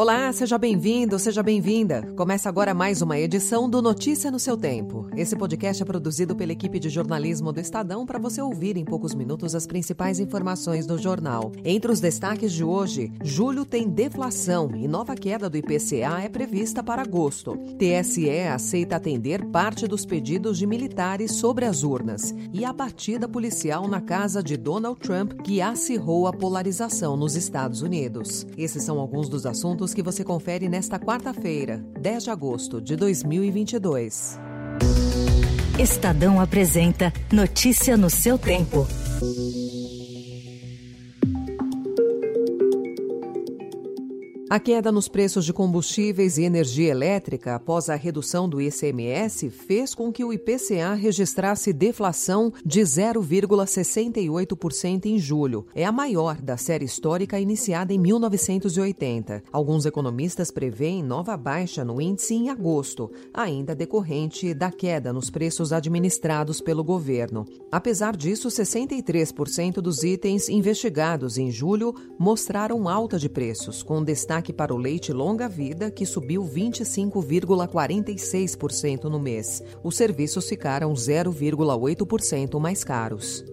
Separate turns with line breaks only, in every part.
Olá, seja bem-vindo, seja bem-vinda. Começa agora mais uma edição do Notícia no seu Tempo. Esse podcast é produzido pela equipe de jornalismo do Estadão para você ouvir em poucos minutos as principais informações do jornal. Entre os destaques de hoje, julho tem deflação e nova queda do IPCA é prevista para agosto. TSE aceita atender parte dos pedidos de militares sobre as urnas e a batida policial na casa de Donald Trump que acirrou a polarização nos Estados Unidos. Esses são alguns dos assuntos que você confere nesta quarta-feira, 10 de agosto de 2022.
Estadão apresenta Notícia no seu tempo.
A queda nos preços de combustíveis e energia elétrica após a redução do ICMS fez com que o IPCA registrasse deflação de 0,68% em julho. É a maior da série histórica iniciada em 1980. Alguns economistas preveem nova baixa no índice em agosto, ainda decorrente da queda nos preços administrados pelo governo. Apesar disso, 63% dos itens investigados em julho mostraram alta de preços, com destaque para o leite longa-vida, que subiu 25,46% no mês. Os serviços ficaram 0,8% mais caros.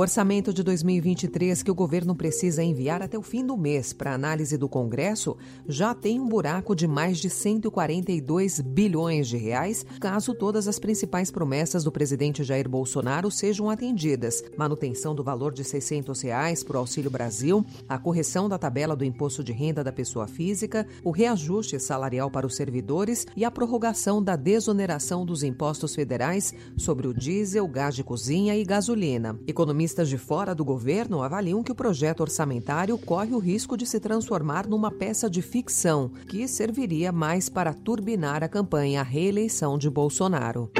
Orçamento de 2023 que o governo precisa enviar até o fim do mês para análise do Congresso já tem um buraco de mais de 142 bilhões de reais, caso todas as principais promessas do presidente Jair Bolsonaro sejam atendidas. Manutenção do valor de 600 reais para o Auxílio Brasil, a correção da tabela do imposto de renda da pessoa física, o reajuste salarial para os servidores e a prorrogação da desoneração dos impostos federais sobre o diesel, gás de cozinha e gasolina. Economia Economistas de fora do governo avaliam que o projeto orçamentário corre o risco de se transformar numa peça de ficção, que serviria mais para turbinar a campanha à reeleição de Bolsonaro.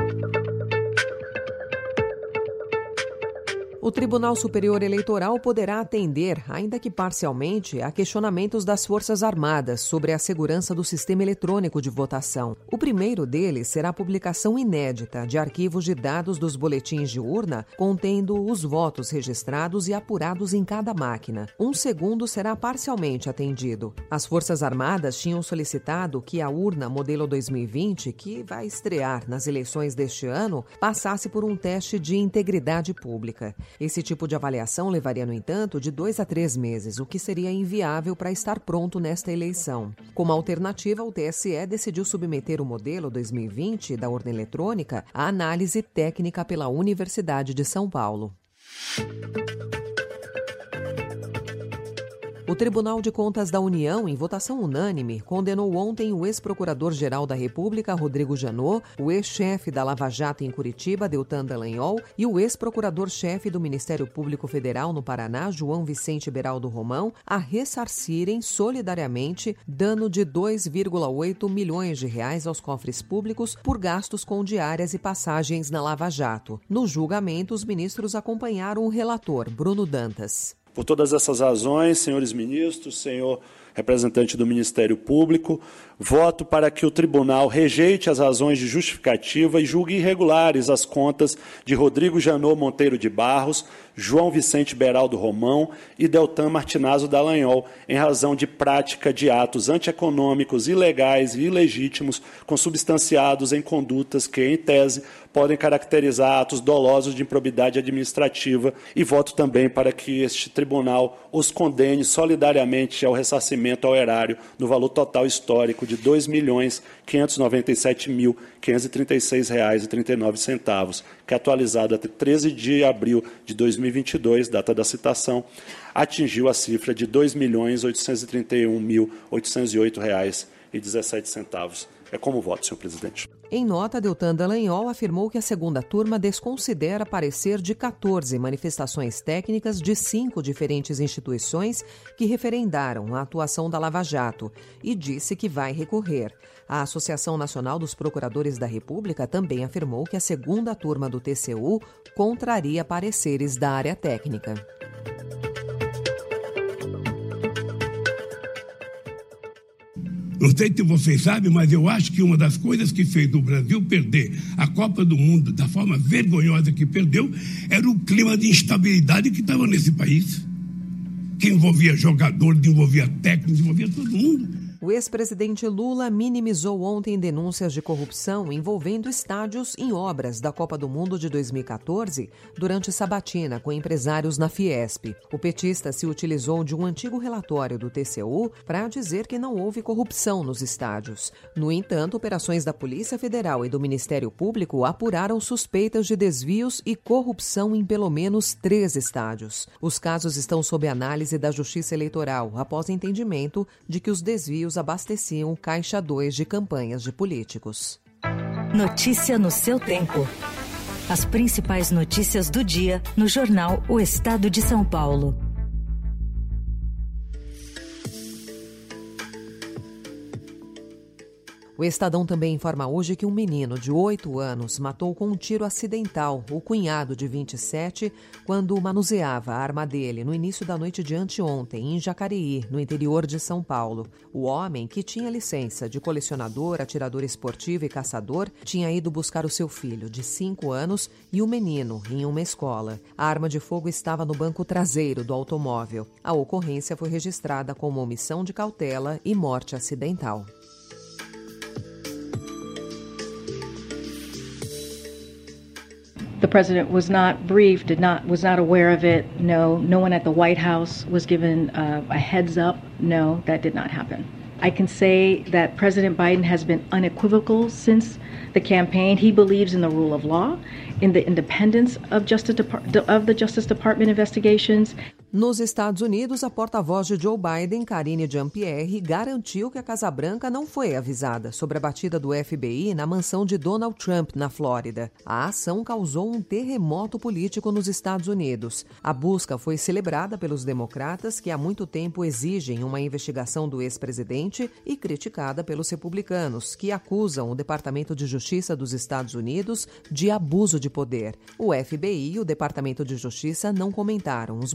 O Tribunal Superior Eleitoral poderá atender, ainda que parcialmente, a questionamentos das Forças Armadas sobre a segurança do sistema eletrônico de votação. O primeiro deles será a publicação inédita de arquivos de dados dos boletins de urna contendo os votos registrados e apurados em cada máquina. Um segundo será parcialmente atendido. As Forças Armadas tinham solicitado que a urna modelo 2020, que vai estrear nas eleições deste ano, passasse por um teste de integridade pública. Esse tipo de avaliação levaria, no entanto, de dois a três meses, o que seria inviável para estar pronto nesta eleição. Como alternativa, o TSE decidiu submeter o modelo 2020 da urna eletrônica à análise técnica pela Universidade de São Paulo. O Tribunal de Contas da União, em votação unânime, condenou ontem o ex-procurador-geral da República, Rodrigo Janot, o ex-chefe da Lava Jato em Curitiba, Deltan Dallagnol, e o ex-procurador-chefe do Ministério Público Federal no Paraná, João Vicente Beraldo Romão, a ressarcirem solidariamente dano de 2,8 milhões de reais aos cofres públicos por gastos com diárias e passagens na Lava Jato. No julgamento, os ministros acompanharam o relator, Bruno Dantas.
Por todas essas razões, senhores ministros, senhor representante do Ministério Público, voto para que o tribunal rejeite as razões de justificativa e julgue irregulares as contas de Rodrigo Janot Monteiro de Barros, João Vicente Beraldo Romão e Deltan Martinazzo Dallagnol, em razão de prática de atos antieconômicos, ilegais e ilegítimos, consubstanciados em condutas que, em tese, podem caracterizar atos dolosos de improbidade administrativa e voto também para que este tribunal os condene solidariamente ao ressarcimento ao erário no valor total histórico de R$ 2.597.536,39, que é atualizado até 13 de abril de 2022, data da citação, atingiu a cifra de R$ 2.831.808,17. É como voto, senhor presidente.
Em nota, Deltan Dallagnol afirmou que a segunda turma desconsidera parecer de 14 manifestações técnicas de cinco diferentes instituições que referendaram a atuação da Lava Jato e disse que vai recorrer. A Associação Nacional dos Procuradores da República também afirmou que a segunda turma do TCU contraria pareceres da área técnica.
Não sei se vocês sabem, mas eu acho que uma das coisas que fez o Brasil perder a Copa do Mundo da forma vergonhosa que perdeu era o clima de instabilidade que estava nesse país. Que envolvia jogadores, envolvia técnicos, envolvia todo mundo.
O ex-presidente Lula minimizou ontem denúncias de corrupção envolvendo estádios em obras da Copa do Mundo de 2014 durante sabatina com empresários na Fiesp. O petista se utilizou de um antigo relatório do TCU para dizer que não houve corrupção nos estádios. No entanto, operações da Polícia Federal e do Ministério Público apuraram suspeitas de desvios e corrupção em pelo menos três estádios. Os casos estão sob análise da Justiça Eleitoral após entendimento de que os desvios abasteciam Caixa 2 de campanhas de políticos.
Notícia no seu tempo. As principais notícias do dia no jornal O Estado de São Paulo.
O Estadão também informa hoje que um menino de 8 anos matou com um tiro acidental o cunhado de 27 quando manuseava a arma dele no início da noite de anteontem em Jacareí, no interior de São Paulo. O homem, que tinha licença de colecionador, atirador esportivo e caçador, tinha ido buscar o seu filho de 5 anos e o menino em uma escola. A arma de fogo estava no banco traseiro do automóvel. A ocorrência foi registrada como omissão de cautela e morte acidental.
The president was not briefed, did not was not aware of it. No, no one at the White House was given uh, a heads up. No, that did not happen. I can say that President Biden has been unequivocal since the campaign. He believes in the rule of law, in the independence of, Justice Depart- of the Justice Department investigations.
Nos Estados Unidos, a porta-voz de Joe Biden, Karine Jean-Pierre, garantiu que a Casa Branca não foi avisada sobre a batida do FBI na mansão de Donald Trump, na Flórida. A ação causou um terremoto político nos Estados Unidos. A busca foi celebrada pelos democratas, que há muito tempo exigem uma investigação do ex-presidente, e criticada pelos republicanos, que acusam o Departamento de Justiça dos Estados Unidos de abuso de poder. O FBI e o Departamento de Justiça não comentaram os